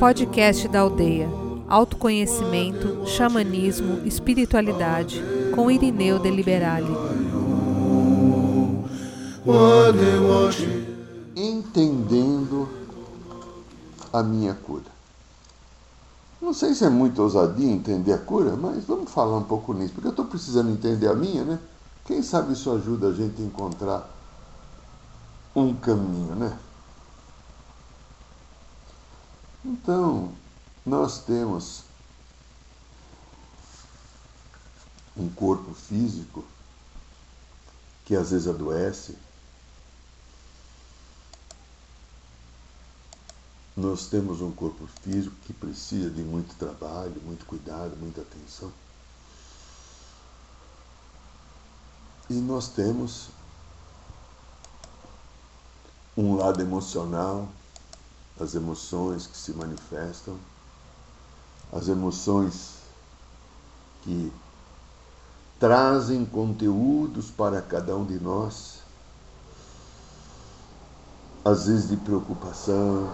Podcast da Aldeia. Autoconhecimento, xamanismo, espiritualidade, com Irineu de Liberale. Entendendo a minha cura. Não sei se é muito ousadia entender a cura, mas vamos falar um pouco nisso, porque eu estou precisando entender a minha, né? Quem sabe isso ajuda a gente a encontrar um caminho, né? Então, nós temos um corpo físico que às vezes adoece. Nós temos um corpo físico que precisa de muito trabalho, muito cuidado, muita atenção. E nós temos um lado emocional, as emoções que se manifestam, as emoções que trazem conteúdos para cada um de nós, às vezes de preocupação,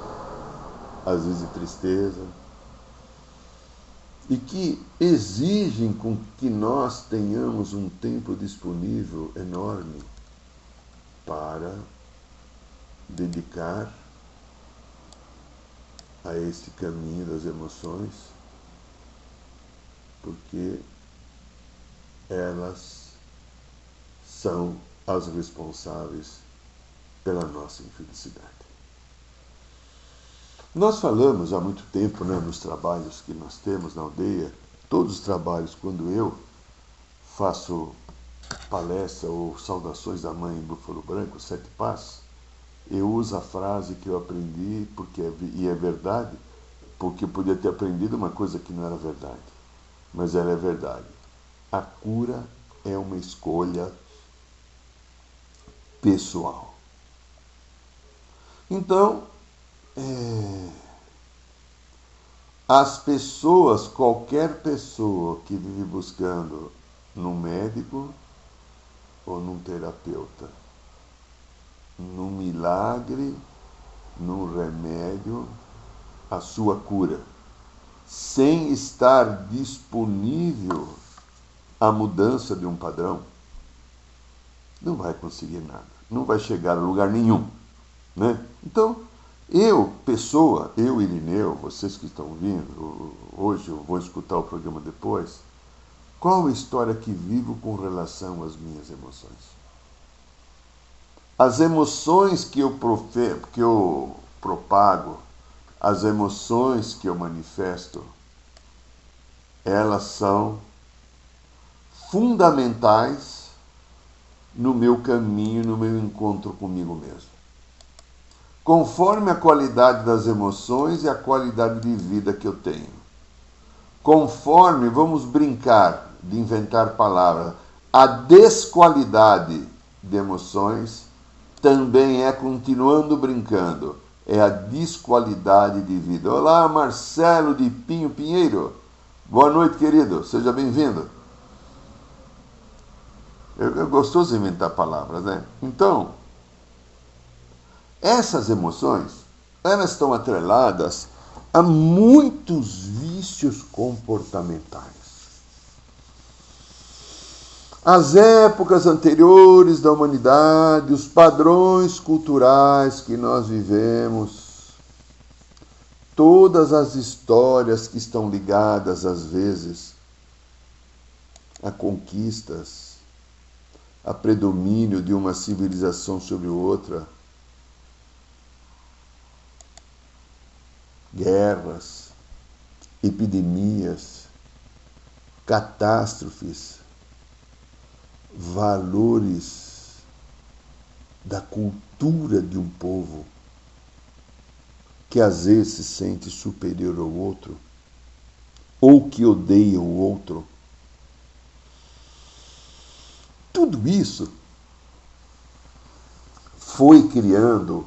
às vezes de tristeza, e que exigem com que nós tenhamos um tempo disponível enorme para dedicar a este caminho das emoções, porque elas são as responsáveis pela nossa infelicidade. Nós falamos há muito tempo né, nos trabalhos que nós temos na aldeia, todos os trabalhos, quando eu faço palestra ou saudações da mãe em Búfalo Branco, Sete Passos, eu uso a frase que eu aprendi, porque é, e é verdade, porque eu podia ter aprendido uma coisa que não era verdade, mas ela é verdade. A cura é uma escolha pessoal. Então, é, as pessoas, qualquer pessoa que vive buscando num médico ou num terapeuta, no milagre, no remédio, a sua cura, sem estar disponível à mudança de um padrão, não vai conseguir nada, não vai chegar a lugar nenhum. Né? Então, eu, pessoa, eu, Irineu, vocês que estão vindo, hoje eu vou escutar o programa depois, qual a história que vivo com relação às minhas emoções? As emoções que eu, profe, que eu propago, as emoções que eu manifesto, elas são fundamentais no meu caminho, no meu encontro comigo mesmo. Conforme a qualidade das emoções e a qualidade de vida que eu tenho. Conforme, vamos brincar de inventar palavras, a desqualidade de emoções também é, continuando brincando, é a desqualidade de vida. Olá, Marcelo de Pinho Pinheiro. Boa noite, querido. Seja bem-vindo. É, gostoso inventar palavras, né? Então, essas emoções, elas estão atreladas a muitos vícios comportamentais. As épocas anteriores da humanidade, os padrões culturais que nós vivemos, todas as histórias que estão ligadas, às vezes, a conquistas, a predomínio de uma civilização sobre outra, guerras, epidemias, catástrofes, valores da cultura de um povo que às vezes se sente superior ao outro ou que odeia o outro. Tudo isso foi criando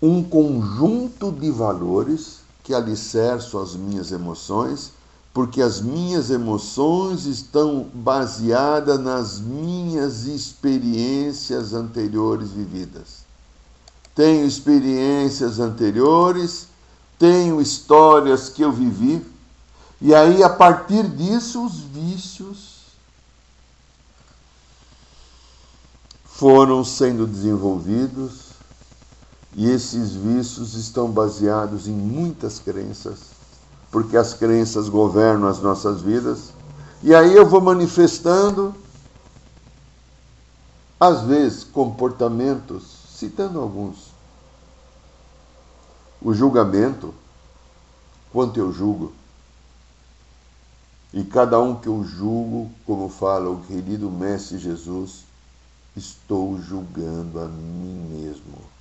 um conjunto de valores que alicerçam as minhas emoções porque as minhas emoções estão baseadas nas minhas experiências anteriores vividas. tenho experiências anteriores, tenho histórias que eu vivi, e aí a partir disso os vícios foram sendo desenvolvidos e esses vícios estão baseados em muitas crenças, porque as crenças governam as nossas vidas. E aí eu vou manifestando, às vezes, comportamentos, citando alguns. O julgamento, quanto eu julgo. E cada um que eu julgo, como fala o querido Mestre Jesus, estou julgando a mim mesmo.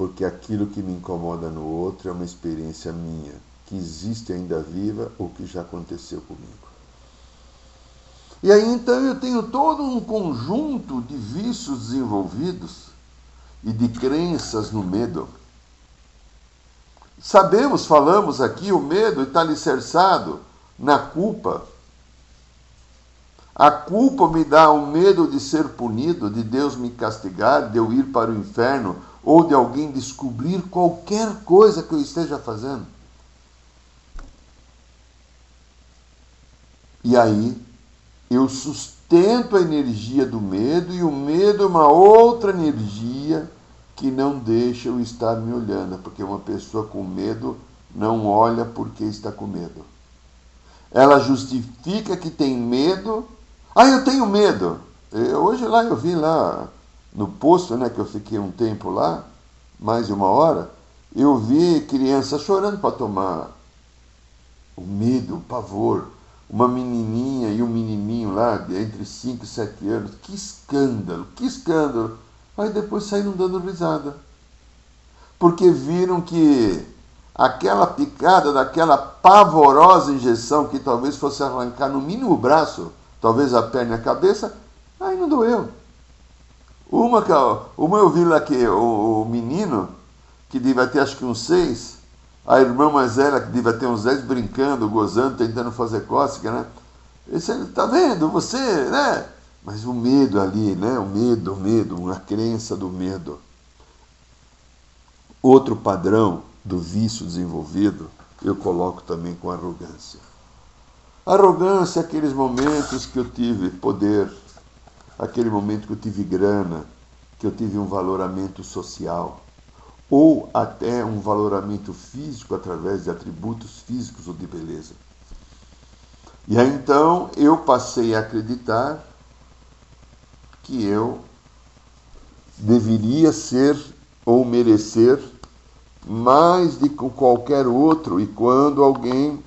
Porque aquilo que me incomoda no outro é uma experiência minha, que existe ainda viva ou que já aconteceu comigo. E aí então eu tenho todo um conjunto de vícios desenvolvidos e de crenças no medo. Sabemos, falamos aqui, o medo está alicerçado na culpa, a culpa me dá o medo de ser punido, de Deus me castigar, de eu ir para o inferno ou de alguém descobrir qualquer coisa que eu esteja fazendo. E aí eu sustento a energia do medo e o medo é uma outra energia que não deixa eu estar me olhando, porque uma pessoa com medo não olha porque está com medo. Ela justifica que tem medo ah, eu tenho medo. Eu, hoje lá eu vi lá no posto, né, que eu fiquei um tempo lá, mais de uma hora, eu vi crianças chorando para tomar o medo, o pavor. Uma menininha e um menininho lá, entre 5 e 7 anos. Que escândalo, que escândalo. Aí depois saíram dando risada. Porque viram que aquela picada daquela pavorosa injeção que talvez fosse arrancar no mínimo o braço, talvez a perna e a cabeça, aí não doeu. Uma, que, uma eu vi lá que o, o menino, que devia ter acho que uns seis, a irmã mais velha, que devia ter uns dez, brincando, gozando, tentando fazer cócega, né? Esse, tá vendo? Você, né? Mas o medo ali, né? O medo, o medo, a crença do medo. Outro padrão do vício desenvolvido, eu coloco também com arrogância. Arrogância, aqueles momentos que eu tive poder, aquele momento que eu tive grana, que eu tive um valoramento social, ou até um valoramento físico através de atributos físicos ou de beleza. E aí então eu passei a acreditar que eu deveria ser ou merecer mais de qualquer outro, e quando alguém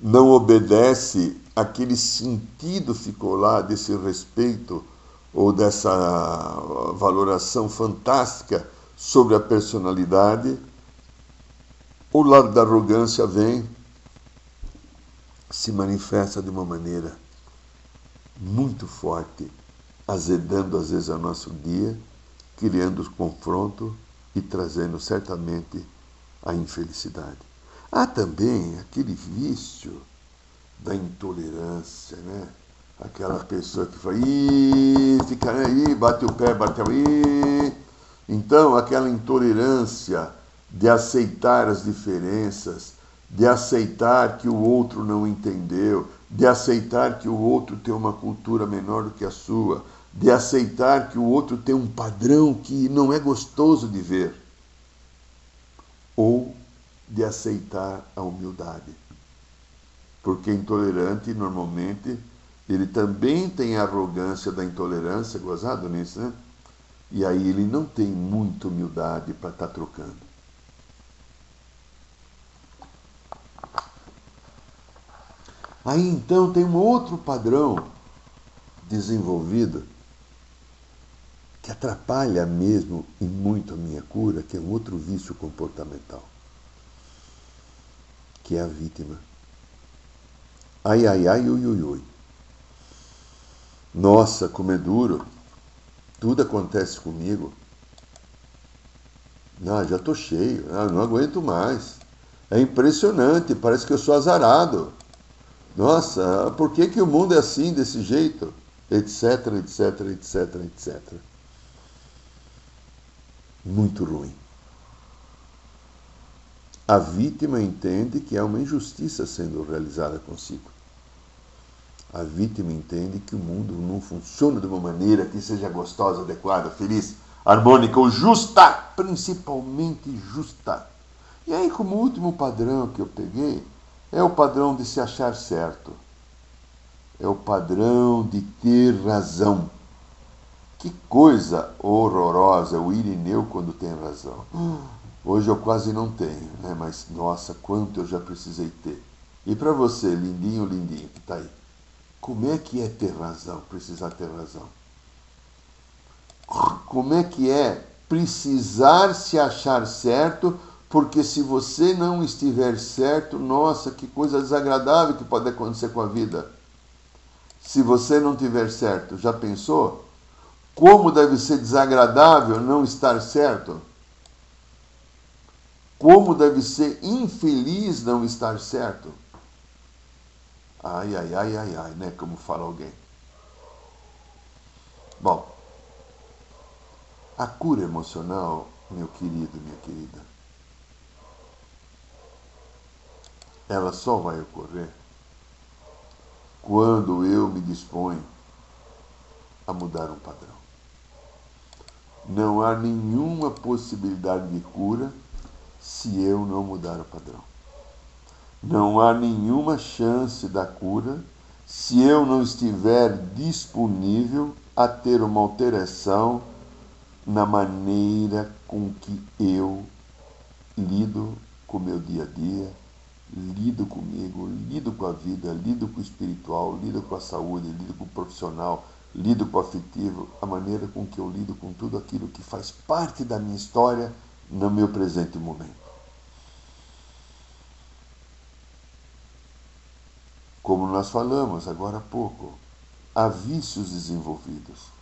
não obedece, aquele sentido ficou lá desse respeito ou dessa valoração fantástica sobre a personalidade, o lado da arrogância vem, se manifesta de uma maneira muito forte, azedando às vezes o nosso dia, criando confronto e trazendo certamente a infelicidade. Há também aquele vício da intolerância, né? Aquela pessoa que fala, Ih, fica aí, bate o pé, bate aí. Então, aquela intolerância de aceitar as diferenças, de aceitar que o outro não entendeu, de aceitar que o outro tem uma cultura menor do que a sua, de aceitar que o outro tem um padrão que não é gostoso de ver. Ou de aceitar a humildade. Porque intolerante, normalmente, ele também tem a arrogância da intolerância, gozado nisso, né? E aí ele não tem muita humildade para estar tá trocando. Aí então tem um outro padrão desenvolvido que atrapalha mesmo e muito a minha cura, que é um outro vício comportamental que é a vítima. Ai, ai, ai, ui, ui, ui. Nossa, como é duro. Tudo acontece comigo. Ah, já estou cheio. Ah, não aguento mais. É impressionante, parece que eu sou azarado. Nossa, por que, que o mundo é assim, desse jeito? etc, etc, etc, etc. Muito ruim. A vítima entende que há uma injustiça sendo realizada consigo. A vítima entende que o mundo não funciona de uma maneira que seja gostosa, adequada, feliz, harmônica ou justa, principalmente justa. E aí, como último padrão que eu peguei, é o padrão de se achar certo. É o padrão de ter razão. Que coisa horrorosa o Irineu quando tem razão. Hoje eu quase não tenho, né? mas nossa, quanto eu já precisei ter. E para você, lindinho, lindinho, que está aí, como é que é ter razão, precisar ter razão? Como é que é precisar se achar certo, porque se você não estiver certo, nossa, que coisa desagradável que pode acontecer com a vida. Se você não tiver certo, já pensou? Como deve ser desagradável não estar certo? Como deve ser infeliz não estar certo? Ai, ai, ai, ai, ai, né? Como fala alguém. Bom, a cura emocional, meu querido, minha querida, ela só vai ocorrer quando eu me disponho a mudar um padrão. Não há nenhuma possibilidade de cura se eu não mudar o padrão. Não há nenhuma chance da cura se eu não estiver disponível a ter uma alteração na maneira com que eu lido com o meu dia a dia, lido comigo, lido com a vida, lido com o espiritual, lido com a saúde, lido com o profissional, lido com o afetivo, a maneira com que eu lido com tudo aquilo que faz parte da minha história no meu presente momento. Como nós falamos agora há pouco, há vícios desenvolvidos.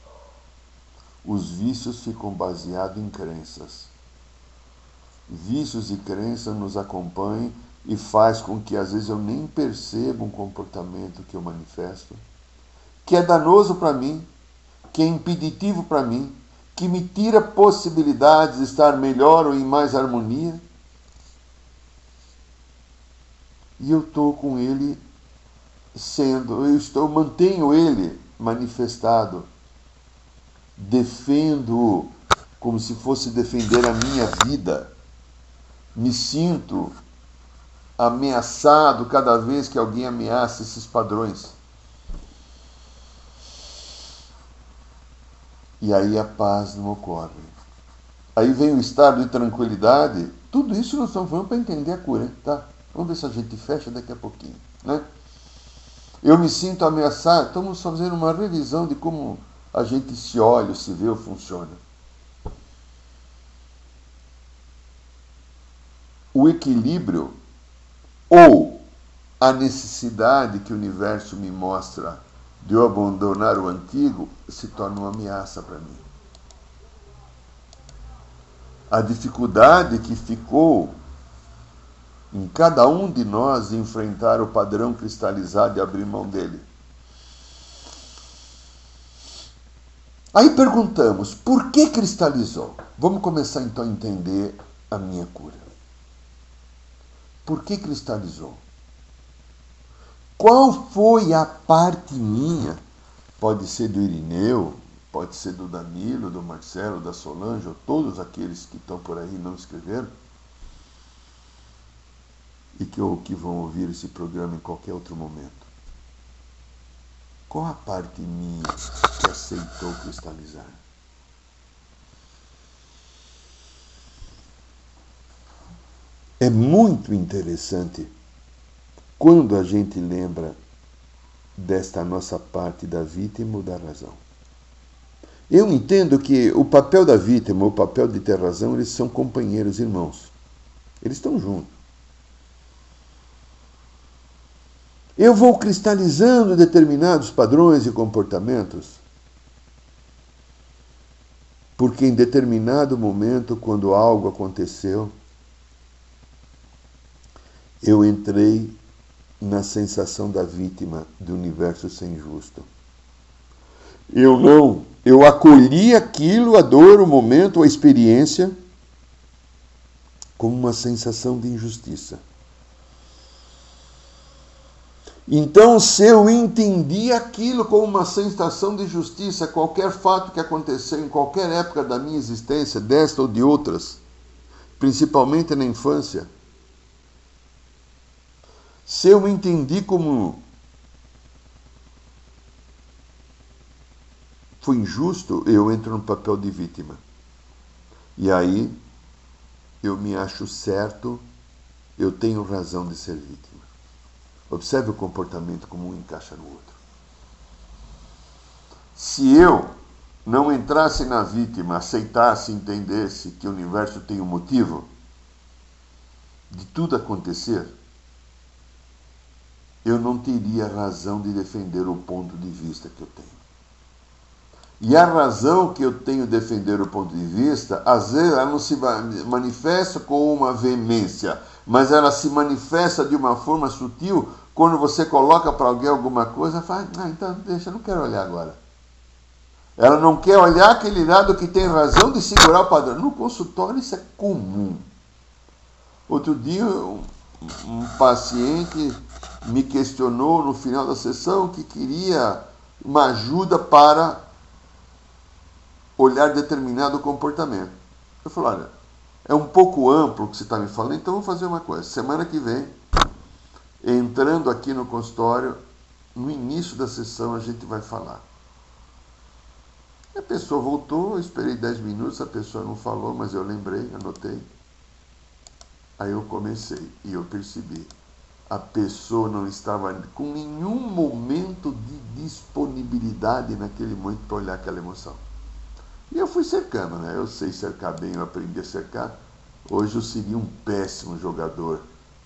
Os vícios ficam baseados em crenças. Vícios e crenças nos acompanham e faz com que às vezes eu nem perceba um comportamento que eu manifesto, que é danoso para mim, que é impeditivo para mim, que me tira possibilidades de estar melhor ou em mais harmonia. E eu estou com ele sendo, eu estou, mantenho ele manifestado, defendo como se fosse defender a minha vida, me sinto ameaçado cada vez que alguém ameaça esses padrões. E aí a paz não ocorre. Aí vem o estado de tranquilidade. Tudo isso nós estamos falando para entender a cura, tá? Vamos ver se a gente fecha daqui a pouquinho, né? Eu me sinto ameaçado. Estamos fazendo uma revisão de como a gente se olha, se vê ou funciona. O equilíbrio ou a necessidade que o universo me mostra de eu abandonar o antigo se torna uma ameaça para mim. A dificuldade que ficou em cada um de nós enfrentar o padrão cristalizado e abrir mão dele. Aí perguntamos, por que cristalizou? Vamos começar então a entender a minha cura. Por que cristalizou? Qual foi a parte minha? Pode ser do Irineu, pode ser do Danilo, do Marcelo, da Solange, ou todos aqueles que estão por aí e não escreveram, e que, ou que vão ouvir esse programa em qualquer outro momento. Qual a parte minha que aceitou cristalizar? É muito interessante quando a gente lembra desta nossa parte da vítima ou da razão. Eu entendo que o papel da vítima, o papel de ter razão, eles são companheiros, irmãos. Eles estão juntos. Eu vou cristalizando determinados padrões e comportamentos, porque em determinado momento, quando algo aconteceu, eu entrei na sensação da vítima do universo sem justo. Eu não, eu acolhi aquilo, a dor, o momento, a experiência, como uma sensação de injustiça. Então, se eu entendi aquilo como uma sensação de justiça, qualquer fato que aconteceu em qualquer época da minha existência, desta ou de outras, principalmente na infância, se eu entendi como foi injusto, eu entro no papel de vítima. E aí eu me acho certo, eu tenho razão de ser vítima. Observe o comportamento como um encaixa no outro. Se eu não entrasse na vítima, aceitasse, entendesse que o universo tem um motivo de tudo acontecer, eu não teria razão de defender o ponto de vista que eu tenho. E a razão que eu tenho de defender o ponto de vista, às vezes ela não se manifesta com uma veemência, mas ela se manifesta de uma forma sutil quando você coloca para alguém alguma coisa, fala, ah, então deixa, não quero olhar agora. Ela não quer olhar aquele lado que tem razão de segurar o padrão. No consultório isso é comum. Outro dia um, um paciente me questionou no final da sessão que queria uma ajuda para olhar determinado comportamento. Eu falei, olha, é um pouco amplo o que você está me falando, então vamos fazer uma coisa. Semana que vem, entrando aqui no consultório, no início da sessão a gente vai falar. A pessoa voltou, eu esperei 10 minutos, a pessoa não falou, mas eu lembrei, anotei. Aí eu comecei e eu percebi a pessoa não estava com nenhum momento de disponibilidade naquele momento para olhar aquela emoção. E eu fui cercando, né? Eu sei cercar bem, eu aprendi a cercar. Hoje eu seria um péssimo jogador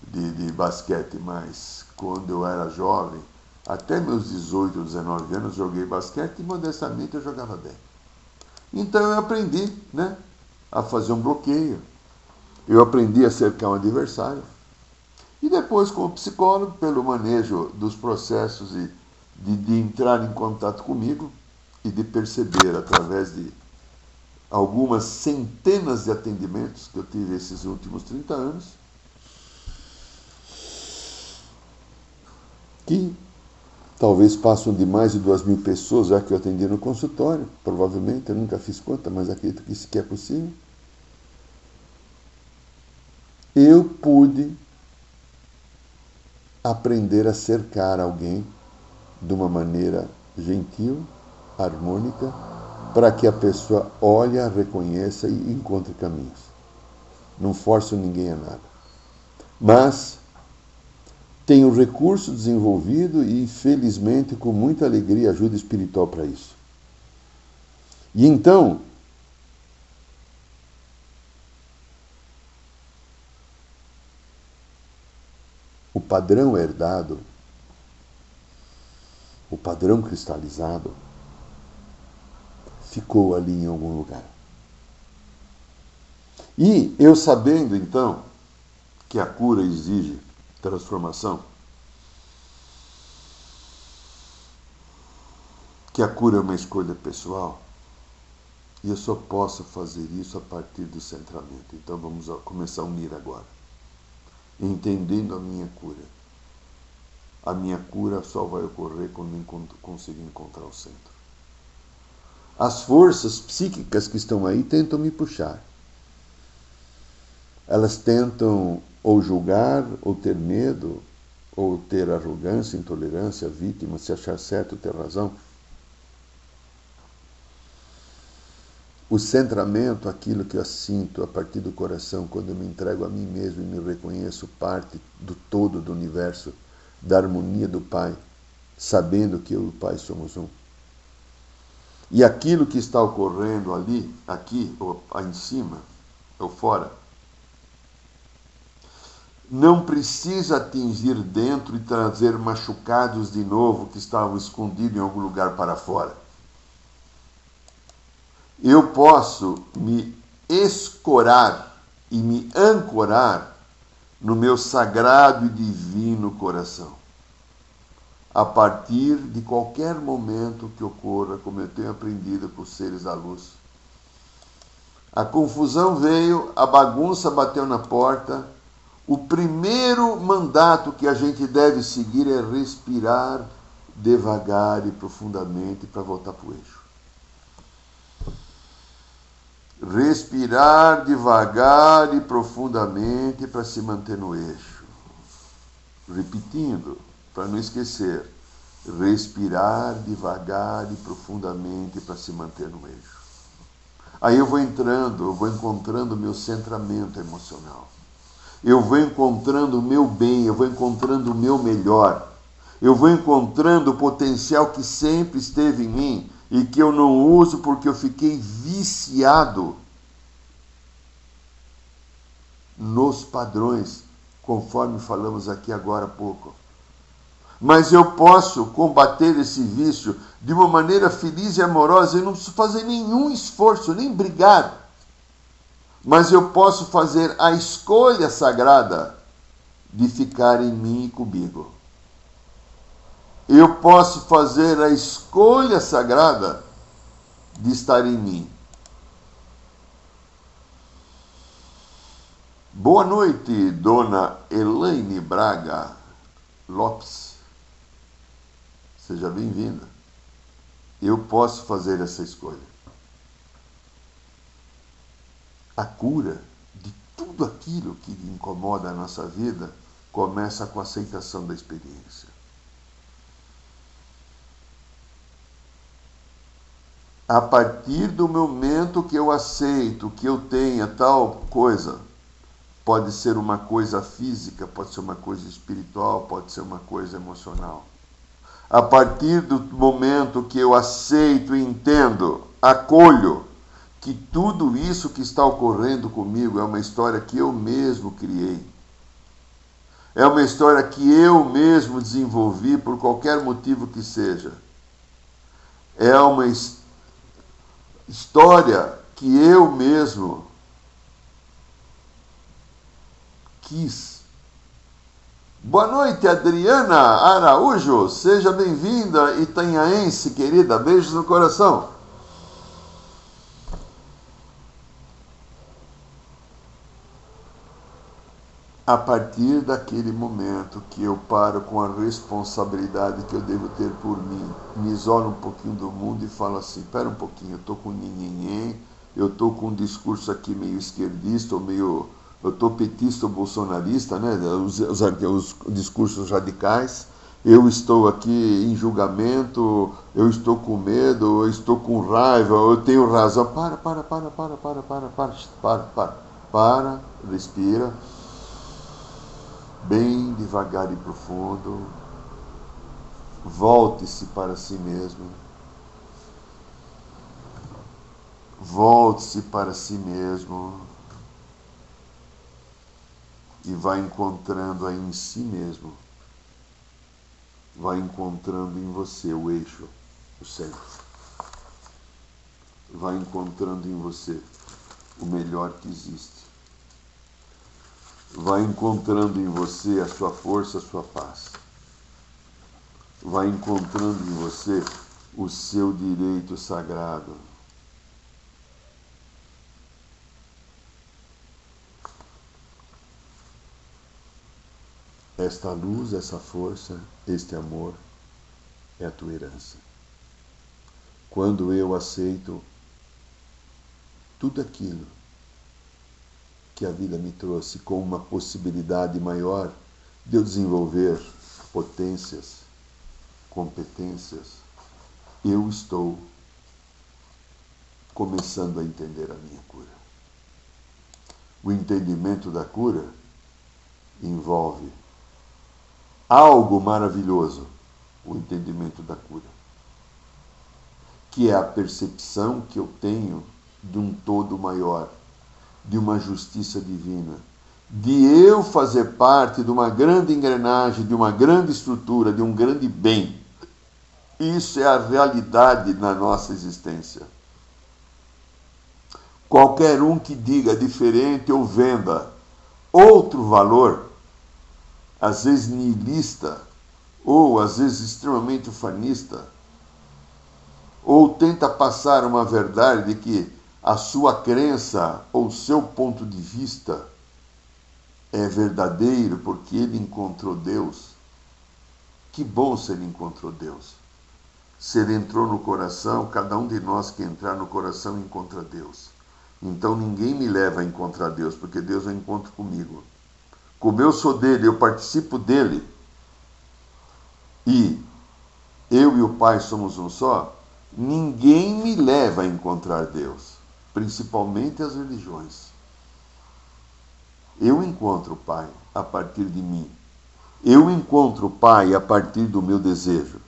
de, de basquete, mas quando eu era jovem, até meus 18, 19 anos, joguei basquete e modestamente eu jogava bem. Então eu aprendi né, a fazer um bloqueio. Eu aprendi a cercar um adversário. E depois, como psicólogo, pelo manejo dos processos de, de, de entrar em contato comigo e de perceber através de algumas centenas de atendimentos que eu tive esses últimos 30 anos, que talvez passam de mais de duas mil pessoas já que eu atendi no consultório, provavelmente, eu nunca fiz conta, mas acredito que isso que é possível. Eu pude aprender a cercar alguém de uma maneira gentil, harmônica, para que a pessoa olhe, reconheça e encontre caminhos. Não forço ninguém a nada. Mas tenho recurso desenvolvido e, felizmente, com muita alegria, ajuda espiritual para isso. E então, o padrão herdado, o padrão cristalizado, ficou ali em algum lugar. E eu sabendo então que a cura exige transformação, que a cura é uma escolha pessoal, e eu só posso fazer isso a partir do centramento. Então vamos começar a unir agora entendendo a minha cura. A minha cura só vai ocorrer quando eu conseguir encontrar o centro. As forças psíquicas que estão aí tentam me puxar. Elas tentam ou julgar, ou ter medo, ou ter arrogância, intolerância, vítima, se achar certo, ter razão. O centramento, aquilo que eu sinto a partir do coração, quando eu me entrego a mim mesmo e me reconheço parte do todo do universo, da harmonia do Pai, sabendo que eu e o Pai somos um. E aquilo que está ocorrendo ali, aqui, ou em cima, ou fora, não precisa atingir dentro e trazer machucados de novo que estavam escondidos em algum lugar para fora eu posso me escorar e me ancorar no meu sagrado e divino coração. A partir de qualquer momento que ocorra, como eu tenho aprendido com os seres da luz. A confusão veio, a bagunça bateu na porta. O primeiro mandato que a gente deve seguir é respirar devagar e profundamente para voltar para o eixo. Respirar devagar e profundamente para se manter no eixo. Repetindo, para não esquecer. Respirar devagar e profundamente para se manter no eixo. Aí eu vou entrando, eu vou encontrando o meu centramento emocional. Eu vou encontrando o meu bem, eu vou encontrando o meu melhor. Eu vou encontrando o potencial que sempre esteve em mim e que eu não uso porque eu fiquei viciado nos padrões, conforme falamos aqui agora há pouco. Mas eu posso combater esse vício de uma maneira feliz e amorosa. Eu não preciso fazer nenhum esforço, nem brigar. Mas eu posso fazer a escolha sagrada de ficar em mim e comigo. Eu posso fazer a escolha sagrada de estar em mim. Boa noite, dona Elaine Braga Lopes. Seja bem-vinda. Eu posso fazer essa escolha. A cura de tudo aquilo que incomoda a nossa vida começa com a aceitação da experiência. A partir do momento que eu aceito que eu tenha tal coisa, pode ser uma coisa física, pode ser uma coisa espiritual, pode ser uma coisa emocional a partir do momento que eu aceito e entendo, acolho que tudo isso que está ocorrendo comigo é uma história que eu mesmo criei. É uma história que eu mesmo desenvolvi por qualquer motivo que seja. É uma história que eu mesmo quis Boa noite, Adriana Araújo. Seja bem-vinda, Itanhaense, querida. Beijos no coração. A partir daquele momento que eu paro com a responsabilidade que eu devo ter por mim, me isolo um pouquinho do mundo e falo assim: espera um pouquinho, eu estou com ninguém, eu estou com um discurso aqui meio esquerdista ou meio eu estou petista ou bolsonarista, né? Os, os, os, discursos radicais, eu estou aqui em julgamento, eu estou com medo, eu estou com raiva, eu tenho razão. Para, para, para, para, para, para, para, para, para, para, respira, bem devagar e profundo, volte-se para si mesmo. Volte-se para si mesmo e vai encontrando aí em si mesmo, vai encontrando em você o eixo, o centro. Vai encontrando em você o melhor que existe. Vai encontrando em você a sua força, a sua paz. Vai encontrando em você o seu direito sagrado Esta luz, essa força, este amor é a tua herança. Quando eu aceito tudo aquilo que a vida me trouxe com uma possibilidade maior de eu desenvolver potências, competências, eu estou começando a entender a minha cura. O entendimento da cura envolve algo maravilhoso, o entendimento da cura, que é a percepção que eu tenho de um todo maior, de uma justiça divina, de eu fazer parte de uma grande engrenagem, de uma grande estrutura, de um grande bem. Isso é a realidade na nossa existência. Qualquer um que diga diferente ou venda outro valor às vezes nihilista ou às vezes extremamente ufanista, ou tenta passar uma verdade de que a sua crença ou seu ponto de vista é verdadeiro porque ele encontrou Deus. Que bom se ele encontrou Deus. Se ele entrou no coração, cada um de nós que entrar no coração encontra Deus. Então ninguém me leva a encontrar Deus, porque Deus é um encontro comigo. Como eu sou dele, eu participo dele, e eu e o Pai somos um só, ninguém me leva a encontrar Deus principalmente as religiões. Eu encontro o Pai a partir de mim. Eu encontro o Pai a partir do meu desejo.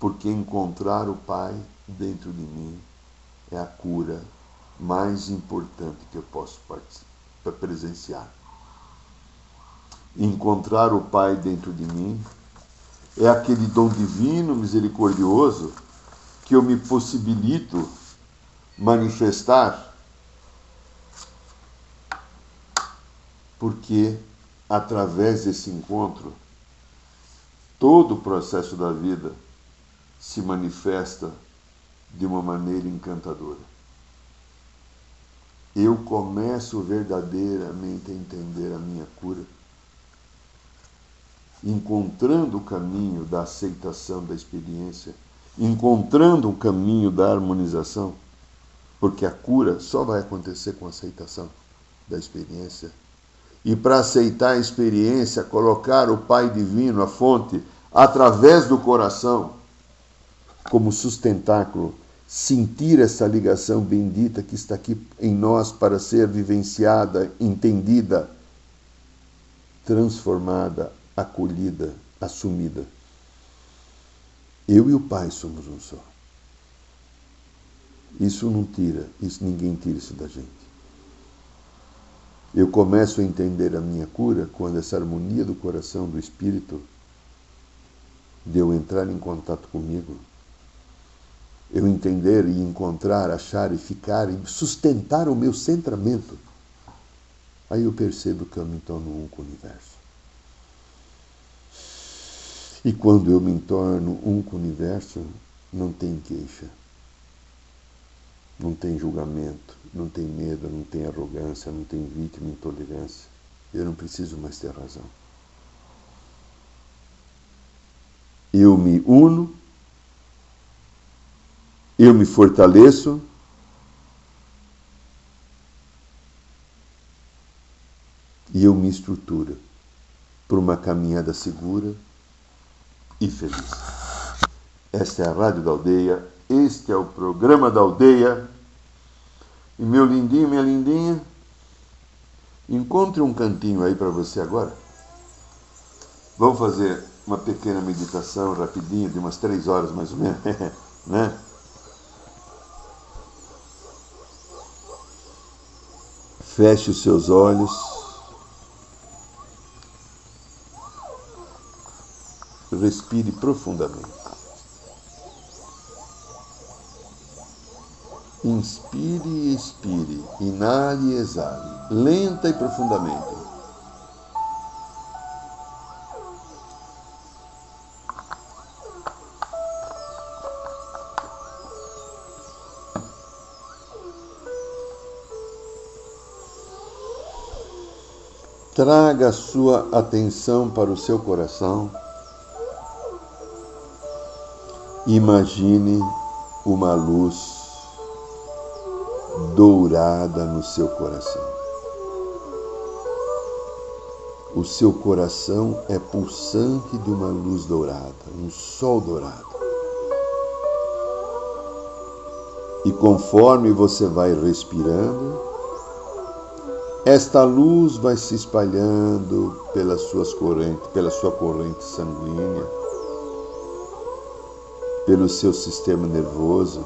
Porque encontrar o Pai dentro de mim é a cura mais importante que eu posso presenciar. Encontrar o Pai dentro de mim é aquele dom divino, misericordioso, que eu me possibilito manifestar, porque através desse encontro, todo o processo da vida se manifesta de uma maneira encantadora. Eu começo verdadeiramente a entender a minha cura, encontrando o caminho da aceitação da experiência, encontrando o caminho da harmonização porque a cura só vai acontecer com a aceitação da experiência. E para aceitar a experiência, colocar o Pai Divino, a fonte, através do coração, como sustentáculo, sentir essa ligação bendita que está aqui em nós para ser vivenciada, entendida, transformada, acolhida, assumida. Eu e o Pai somos um só. Isso não tira, isso ninguém tira isso da gente. Eu começo a entender a minha cura quando essa harmonia do coração, do espírito, de eu entrar em contato comigo, eu entender e encontrar, achar e ficar e sustentar o meu centramento, aí eu percebo que eu me torno um com o universo. E quando eu me torno um com o universo, não tem queixa não tem julgamento, não tem medo, não tem arrogância, não tem vítima, intolerância. Eu não preciso mais ter razão. Eu me uno, eu me fortaleço, e eu me estruturo para uma caminhada segura e feliz. Esta é a Rádio da Aldeia, este é o programa da Aldeia. E meu lindinho, minha lindinha, encontre um cantinho aí para você agora. Vamos fazer uma pequena meditação rapidinho, de umas três horas mais ou menos, né? Feche os seus olhos. Respire profundamente. Inspire e expire, inale e exale, lenta e profundamente. Traga a sua atenção para o seu coração. Imagine uma luz dourada no seu coração. O seu coração é pulsante de uma luz dourada, um sol dourado. E conforme você vai respirando, esta luz vai se espalhando pelas suas correntes, pela sua corrente sanguínea, pelo seu sistema nervoso,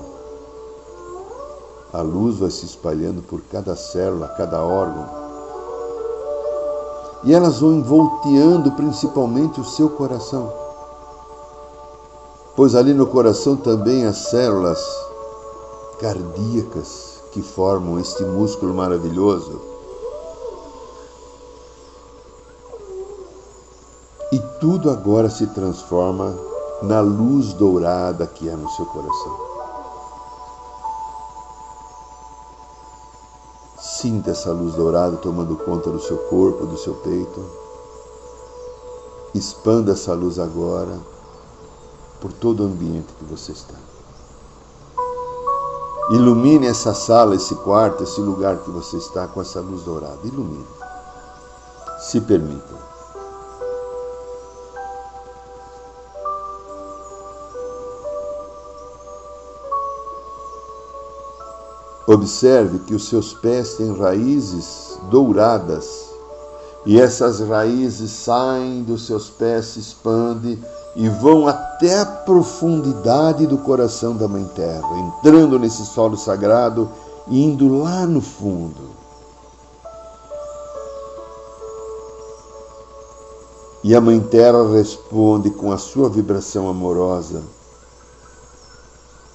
a luz vai se espalhando por cada célula, cada órgão. E elas vão envolteando principalmente o seu coração. Pois ali no coração também as células cardíacas que formam este músculo maravilhoso. E tudo agora se transforma na luz dourada que é no seu coração. Sinta essa luz dourada tomando conta do seu corpo, do seu peito. Expanda essa luz agora por todo o ambiente que você está. Ilumine essa sala, esse quarto, esse lugar que você está com essa luz dourada. Ilumine. Se permita. Observe que os seus pés têm raízes douradas e essas raízes saem dos seus pés, se expandem e vão até a profundidade do coração da Mãe Terra, entrando nesse solo sagrado e indo lá no fundo. E a Mãe Terra responde com a sua vibração amorosa.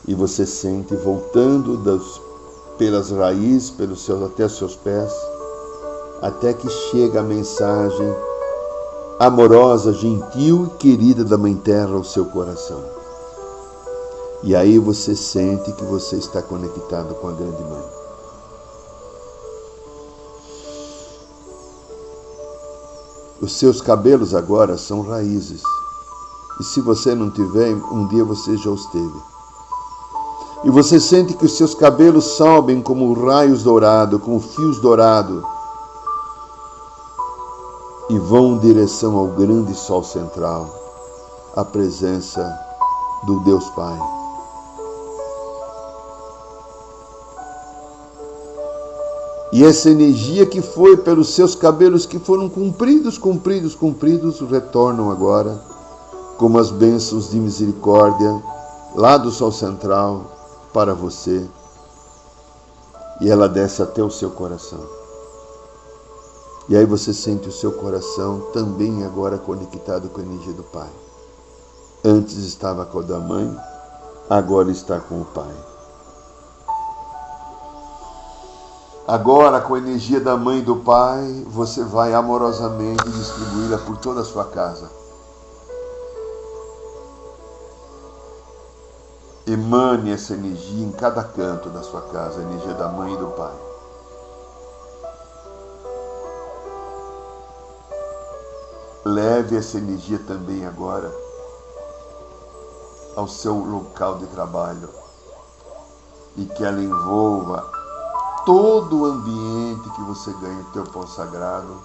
E você sente voltando das, pelas raízes, pelos seus até os seus pés, até que chega a mensagem amorosa, gentil e querida da Mãe Terra ao seu coração. E aí você sente que você está conectado com a Grande Mãe. Os seus cabelos agora são raízes. E se você não tiver, um dia você já os teve. E você sente que os seus cabelos sobem como raios dourados, como fios dourados e vão em direção ao grande sol central, a presença do Deus Pai. E essa energia que foi pelos seus cabelos que foram cumpridos, cumpridos, cumpridos, retornam agora como as bênçãos de misericórdia lá do sol central para você. E ela desce até o seu coração. E aí você sente o seu coração também agora conectado com a energia do Pai. Antes estava com a da mãe, agora está com o Pai. Agora, com a energia da mãe e do pai, você vai amorosamente distribuí-la por toda a sua casa. Emane essa energia em cada canto da sua casa, a energia da mãe e do pai. Leve essa energia também agora ao seu local de trabalho e que ela envolva todo o ambiente que você ganha no teu pão sagrado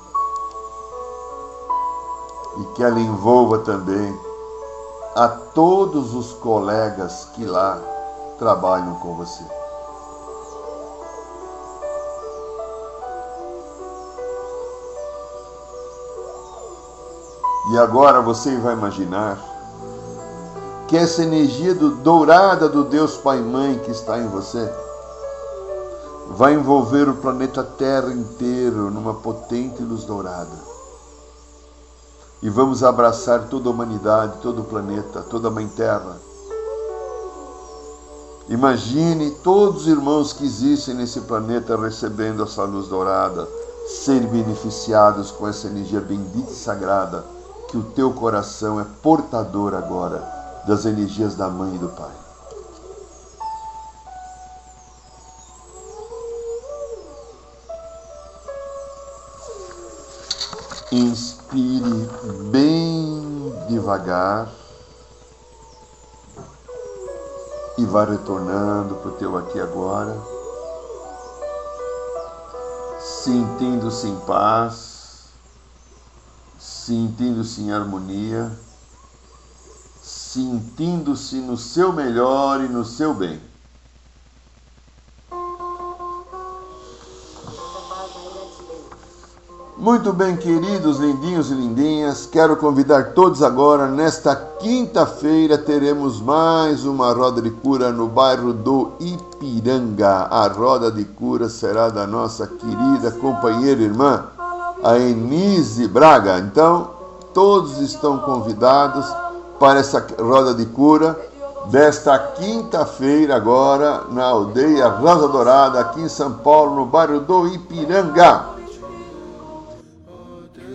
e que ela envolva também a todos os colegas que lá trabalham com você. E agora você vai imaginar que essa energia do, dourada do Deus Pai e Mãe que está em você vai envolver o planeta Terra inteiro numa potente luz dourada. E vamos abraçar toda a humanidade, todo o planeta, toda a Mãe Terra. Imagine todos os irmãos que existem nesse planeta recebendo essa luz dourada, serem beneficiados com essa energia bendita e sagrada que o teu coração é portador agora das energias da mãe e do pai. Inspire bem devagar e vá retornando para o teu aqui agora, sentindo-se em paz sentindo-se em harmonia, sentindo-se no seu melhor e no seu bem. Muito bem, queridos lindinhos e lindinhas, quero convidar todos agora. Nesta quinta-feira teremos mais uma roda de cura no bairro do Ipiranga. A roda de cura será da nossa querida companheira irmã a Enise Braga. Então, todos estão convidados para essa roda de cura desta quinta-feira agora na aldeia Rosa Dourada, aqui em São Paulo, no bairro do Ipiranga.